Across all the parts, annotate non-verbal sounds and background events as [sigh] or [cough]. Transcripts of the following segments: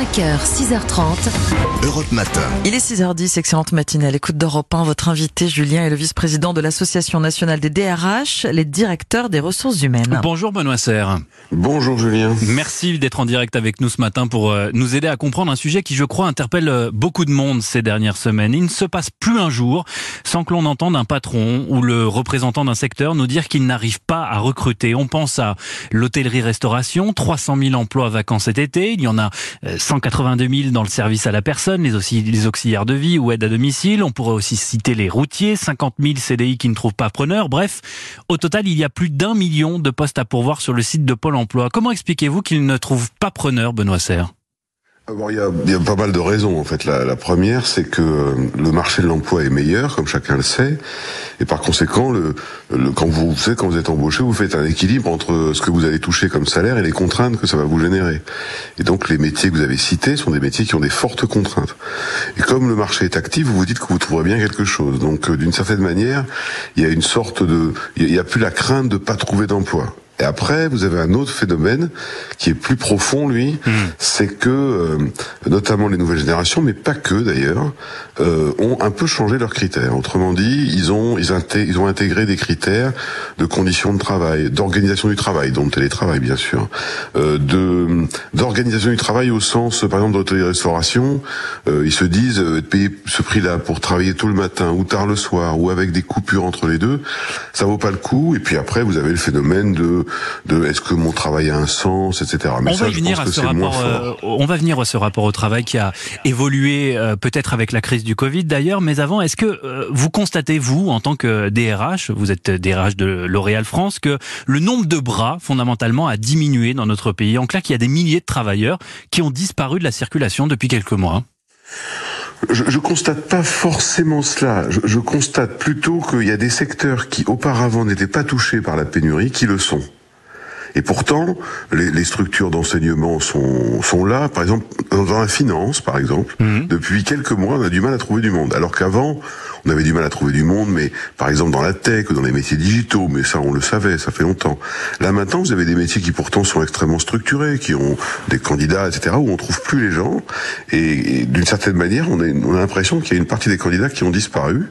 5h, 6h30. Europe Matin. Il est 6h10, excellente matinée à l'écoute d'Europe 1. Votre invité, Julien, est le vice-président de l'Association nationale des DRH, les directeurs des ressources humaines. Bonjour Benoît Serre. Bonjour Julien. Merci d'être en direct avec nous ce matin pour euh, nous aider à comprendre un sujet qui, je crois, interpelle euh, beaucoup de monde ces dernières semaines. Il ne se passe plus un jour sans que l'on entende un patron ou le représentant d'un secteur nous dire qu'il n'arrive pas à recruter. On pense à l'hôtellerie-restauration, 300 000 emplois vacants cet été. Il y en a 182 000 dans le service à la personne, les, aussi, les auxiliaires de vie ou aide à domicile. On pourrait aussi citer les routiers, 50 000 CDI qui ne trouvent pas preneur. Bref, au total, il y a plus d'un million de postes à pourvoir sur le site de Pôle emploi. Comment expliquez-vous qu'ils ne trouvent pas preneur, Benoît Serre? Il, y a, il y, a, pas mal de raisons en fait. La, la première, c'est que euh, le marché de l'emploi est meilleur, comme chacun le sait, et par conséquent, le, le, quand vous, vous savez, quand vous êtes embauché, vous faites un équilibre entre ce que vous allez toucher comme salaire et les contraintes que ça va vous générer. Et donc, les métiers que vous avez cités sont des métiers qui ont des fortes contraintes. Et comme le marché est actif, vous vous dites que vous trouverez bien quelque chose. Donc, euh, d'une certaine manière, il y a une sorte de, il n'y a plus la crainte de pas trouver d'emploi. Et après, vous avez un autre phénomène qui est plus profond, lui, mmh. c'est que euh, notamment les nouvelles générations, mais pas que d'ailleurs, euh, ont un peu changé leurs critères. Autrement dit, ils ont ils, ils ont intégré des critères de conditions de travail, d'organisation du travail, dont le télétravail bien sûr, euh, de d'organisation du travail au sens, par exemple, d'hôtellerie-restauration. Euh, ils se disent euh, payer ce prix-là pour travailler tout le matin ou tard le soir ou avec des coupures entre les deux, ça vaut pas le coup. Et puis après, vous avez le phénomène de de est-ce que mon travail a un sens, etc. Mais on ça, va venir à ce rapport. Euh, on va venir à ce rapport au travail qui a évolué euh, peut-être avec la crise du Covid d'ailleurs. Mais avant, est-ce que euh, vous constatez vous en tant que DRH, vous êtes DRH de L'Oréal France, que le nombre de bras fondamentalement a diminué dans notre pays? En clair, qu'il y a des milliers de travailleurs qui ont disparu de la circulation depuis quelques mois. Je, je constate pas forcément cela. Je, je constate plutôt qu'il y a des secteurs qui auparavant n'étaient pas touchés par la pénurie qui le sont. Et pourtant, les, les structures d'enseignement sont, sont là. Par exemple, dans la finance, par exemple, mmh. depuis quelques mois, on a du mal à trouver du monde. Alors qu'avant, on avait du mal à trouver du monde, mais par exemple dans la tech ou dans les métiers digitaux, mais ça on le savait, ça fait longtemps. Là maintenant, vous avez des métiers qui pourtant sont extrêmement structurés, qui ont des candidats, etc., où on trouve plus les gens. Et, et d'une certaine manière, on a, on a l'impression qu'il y a une partie des candidats qui ont disparu.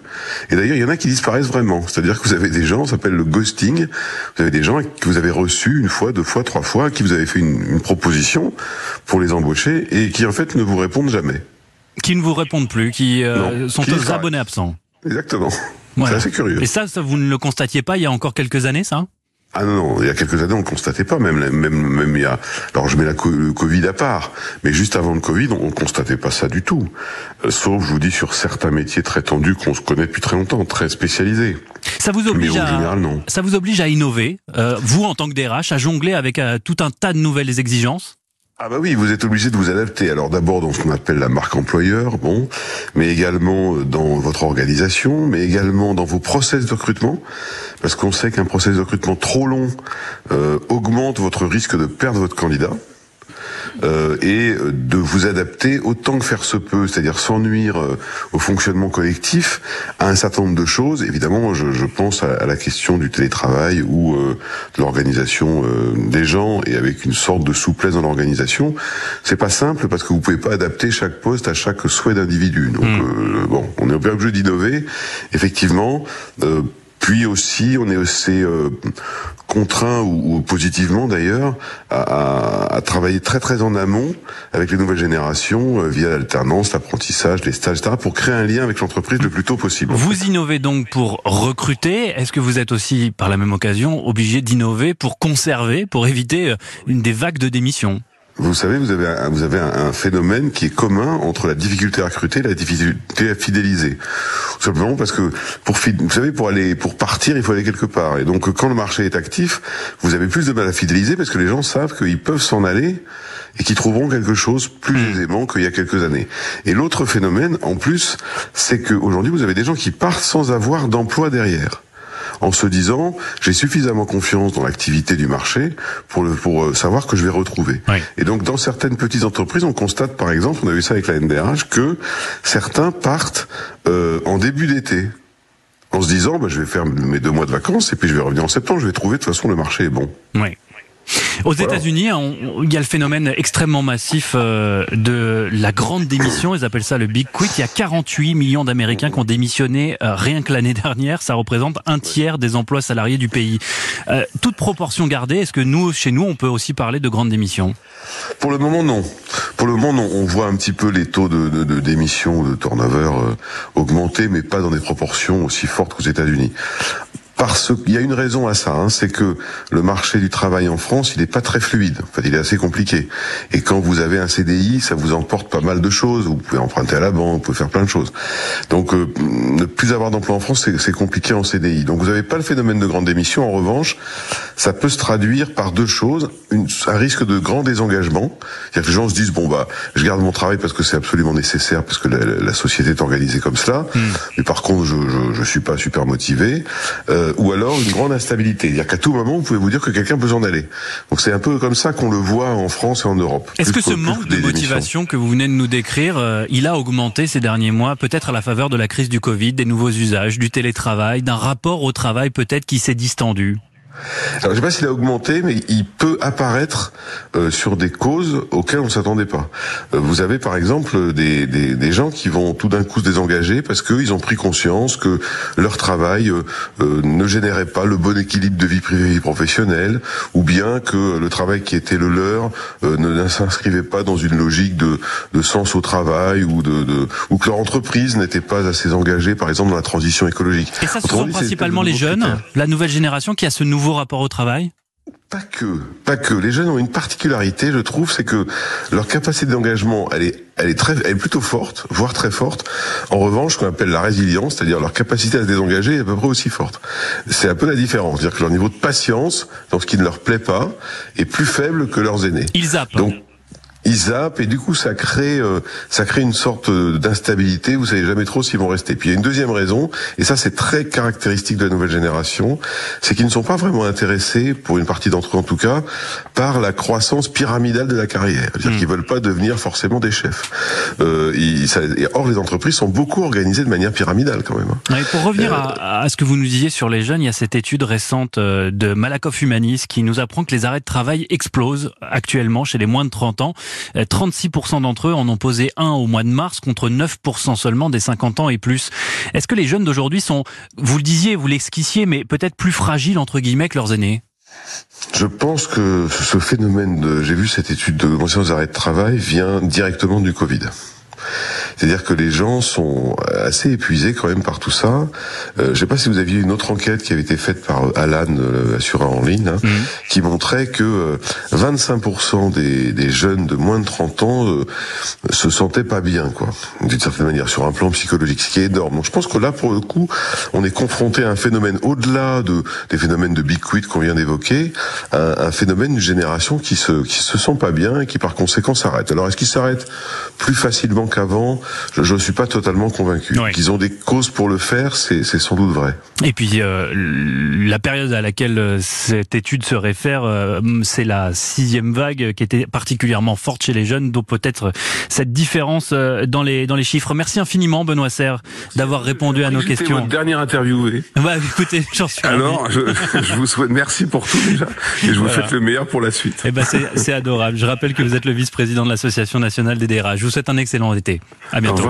Et d'ailleurs, il y en a qui disparaissent vraiment. C'est-à-dire que vous avez des gens, ça s'appelle le ghosting. Vous avez des gens que vous avez reçus une fois, deux fois, trois fois, qui vous avez fait une, une proposition pour les embaucher et qui en fait ne vous répondent jamais qui ne vous répondent plus, qui euh, sont qui abonnés absents. Exactement. [laughs] Voilà. C'est assez curieux. Et ça, ça, vous ne le constatiez pas il y a encore quelques années, ça? Ah non, non, il y a quelques années, on ne constatait pas, même, même, même il y a, alors je mets la, le Covid à part, mais juste avant le Covid, on ne constatait pas ça du tout. Euh, sauf, je vous dis, sur certains métiers très tendus qu'on se connaît depuis très longtemps, très spécialisés. Ça vous oblige, à, général, ça vous oblige à innover, euh, vous en tant que DRH, à jongler avec euh, tout un tas de nouvelles exigences? Ah bah oui, vous êtes obligé de vous adapter. Alors d'abord dans ce qu'on appelle la marque employeur, bon, mais également dans votre organisation, mais également dans vos process de recrutement, parce qu'on sait qu'un process de recrutement trop long euh, augmente votre risque de perdre votre candidat euh, et de vous adapter autant que faire se peut, c'est-à-dire sans nuire euh, au fonctionnement collectif, à un certain nombre de choses. Évidemment, je, je pense à, à, la question du télétravail ou euh, de l'organisation euh, des gens et avec une sorte de souplesse dans l'organisation. C'est pas simple parce que vous pouvez pas adapter chaque poste à chaque souhait d'individu. Donc mmh. bon, on est obligé d'innover, effectivement. Puis aussi, on est aussi euh, contraint, ou, ou positivement d'ailleurs, à, à, à, travailler très très en amont avec les nouvelles générations euh, via l'alternance, l'apprentissage, les stages, etc., pour créer un lien avec l'entreprise le plus tôt possible. Vous innovez donc pour recruter. Est-ce que vous êtes aussi, par la même occasion, obligé d'innover pour conserver, pour éviter euh, une des vagues de démissions? Vous savez, vous avez un, vous avez un, un, phénomène qui est commun entre la difficulté à recruter et la difficulté à fidéliser. Tout simplement parce que pour vous savez pour aller pour partir, il faut aller quelque part. Et donc quand le marché est actif, vous avez plus de mal à fidéliser parce que les gens savent qu'ils peuvent s'en aller et qu'ils trouveront quelque chose plus mmh. aisément qu'il y a quelques années. Et l'autre phénomène, en plus, c'est qu'aujourd'hui, vous avez des gens qui partent sans avoir d'emploi derrière en se disant j'ai suffisamment confiance dans l'activité du marché pour le, pour euh, savoir que je vais retrouver. Oui. Et donc dans certaines petites entreprises, on constate par exemple, on a vu ça avec la NDRH, que certains partent euh, en début d'été en se disant bah, je vais faire mes deux mois de vacances et puis je vais revenir en septembre, je vais trouver de toute façon le marché est bon. Oui. Aux États-Unis, il y a le phénomène extrêmement massif euh, de la grande démission. Ils appellent ça le Big Quit. Il y a 48 millions d'Américains qui ont démissionné euh, rien que l'année dernière. Ça représente un tiers des emplois salariés du pays. Euh, toute proportion gardée, est-ce que nous, chez nous, on peut aussi parler de grandes démissions? Pour le moment, non. Pour le moment, on voit un petit peu les taux de, de, de démission, de turnover augmenter, mais pas dans des proportions aussi fortes qu'aux États-Unis. Parce qu'il y a une raison à ça, hein, c'est que le marché du travail en France, il n'est pas très fluide. En fait, il est assez compliqué. Et quand vous avez un CDI, ça vous emporte pas mal de choses. Vous pouvez emprunter à la banque, vous pouvez faire plein de choses. Donc, euh, ne plus avoir d'emploi en France, c'est compliqué en CDI. Donc, vous n'avez pas le phénomène de grande démission. En revanche, ça peut se traduire par deux choses. Une, un risque de grand désengagement. C'est-à-dire que les gens se disent, bon, bah, je garde mon travail parce que c'est absolument nécessaire, parce que la, la, société est organisée comme cela. Hmm. Mais par contre, je, je, je suis pas super motivé. Euh, euh, ou alors une grande instabilité. C'est-à-dire qu'à tout moment, vous pouvez vous dire que quelqu'un peut s'en aller. Donc c'est un peu comme ça qu'on le voit en France et en Europe. Est-ce que ce manque de motivation que vous venez de nous décrire, euh, il a augmenté ces derniers mois, peut-être à la faveur de la crise du Covid, des nouveaux usages, du télétravail, d'un rapport au travail peut-être qui s'est distendu? Alors, je sais pas s'il a augmenté, mais il peut apparaître euh, sur des causes auxquelles on s'attendait pas. Euh, vous avez par exemple des, des, des, gens qui vont tout d'un coup se désengager parce qu'ils ont pris conscience que leur travail euh, euh, ne générait pas le bon équilibre de vie privée et vie professionnelle, ou bien que le travail qui était le leur ne, ne s'inscrivait pas dans une logique de, de sens au travail, ou de, de ou que leur entreprise n'était pas assez engagée, par exemple, dans la transition écologique. Et ça, ce sont principalement les jeunes, la nouvelle génération qui a ce nouveau rapport au travail? Pas que, pas que. Les jeunes ont une particularité, je trouve, c'est que leur capacité d'engagement, elle est, elle est très, elle est plutôt forte, voire très forte. En revanche, ce qu'on appelle la résilience, c'est-à-dire leur capacité à se désengager, est à peu près aussi forte. C'est un peu la différence, c'est-à-dire que leur niveau de patience, dans ce qui ne leur plaît pas, est plus faible que leurs aînés. Ils zappent. Donc, ils zappent et du coup ça crée euh, ça crée une sorte d'instabilité. Vous savez jamais trop s'ils vont rester. Puis il y a une deuxième raison et ça c'est très caractéristique de la nouvelle génération, c'est qu'ils ne sont pas vraiment intéressés, pour une partie d'entre eux en tout cas, par la croissance pyramidale de la carrière. C'est-à-dire mmh. qu'ils veulent pas devenir forcément des chefs. Euh, ils, ça, or les entreprises sont beaucoup organisées de manière pyramidale quand même. Hein. Ouais, pour revenir euh, à, à, ce que vous nous disiez sur les jeunes, il y a cette étude récente euh, de Malakoff Humanis qui nous apprend que les arrêts de travail explosent actuellement chez les moins de 30 ans. 36% euh, d'entre eux en ont posé un au mois de mars contre 9% seulement des 50 ans et plus. Est-ce que les jeunes d'aujourd'hui sont, vous le disiez, vous l'exquissiez, mais peut-être plus fragiles entre guillemets que leurs aînés? Je pense que ce phénomène de, j'ai vu cette étude de conscience d'arrêt de travail vient directement du Covid. C'est-à-dire que les gens sont assez épuisés quand même par tout ça. Euh, je ne sais pas si vous aviez une autre enquête qui avait été faite par Alan, euh, assureur en ligne, hein, mhm. qui montrait que 25% euh, des, des, jeunes de moins de 30 ans euh, se sentaient pas bien, quoi, d'une certaine manière, sur un plan psychologique, ce qui est énorme. Donc je pense que là, pour le coup, on est confronté à un phénomène au-delà de, des phénomènes de big quit qu'on vient d'évoquer, un, un, phénomène d'une génération qui se qui se sent pas bien et qui par conséquent s'arrête. Alors est-ce qu'il s'arrête plus facilement qu'avant je ne suis pas totalement convaincu. Qu'ils ont des causes pour le faire, c'est sans doute vrai. Et puis euh, la période à laquelle euh, cette étude se réfère, euh, c'est la sixième vague qui était particulièrement forte chez les jeunes, donc peut-être cette différence dans les dans les chiffres. Merci infiniment Benoît Serre d'avoir répondu à nos questions. Votre dernière interview. Bah écoutez, [laughs] j'en suis Alors, je, je, vous souhaite merci pour tout déjà, et je vous souhaite le meilleur pour la suite. Eh ben c'est adorable. Je rappelle que vous êtes le vice-président de l'association nationale des DRH. Je vous souhaite un excellent été. À bientôt.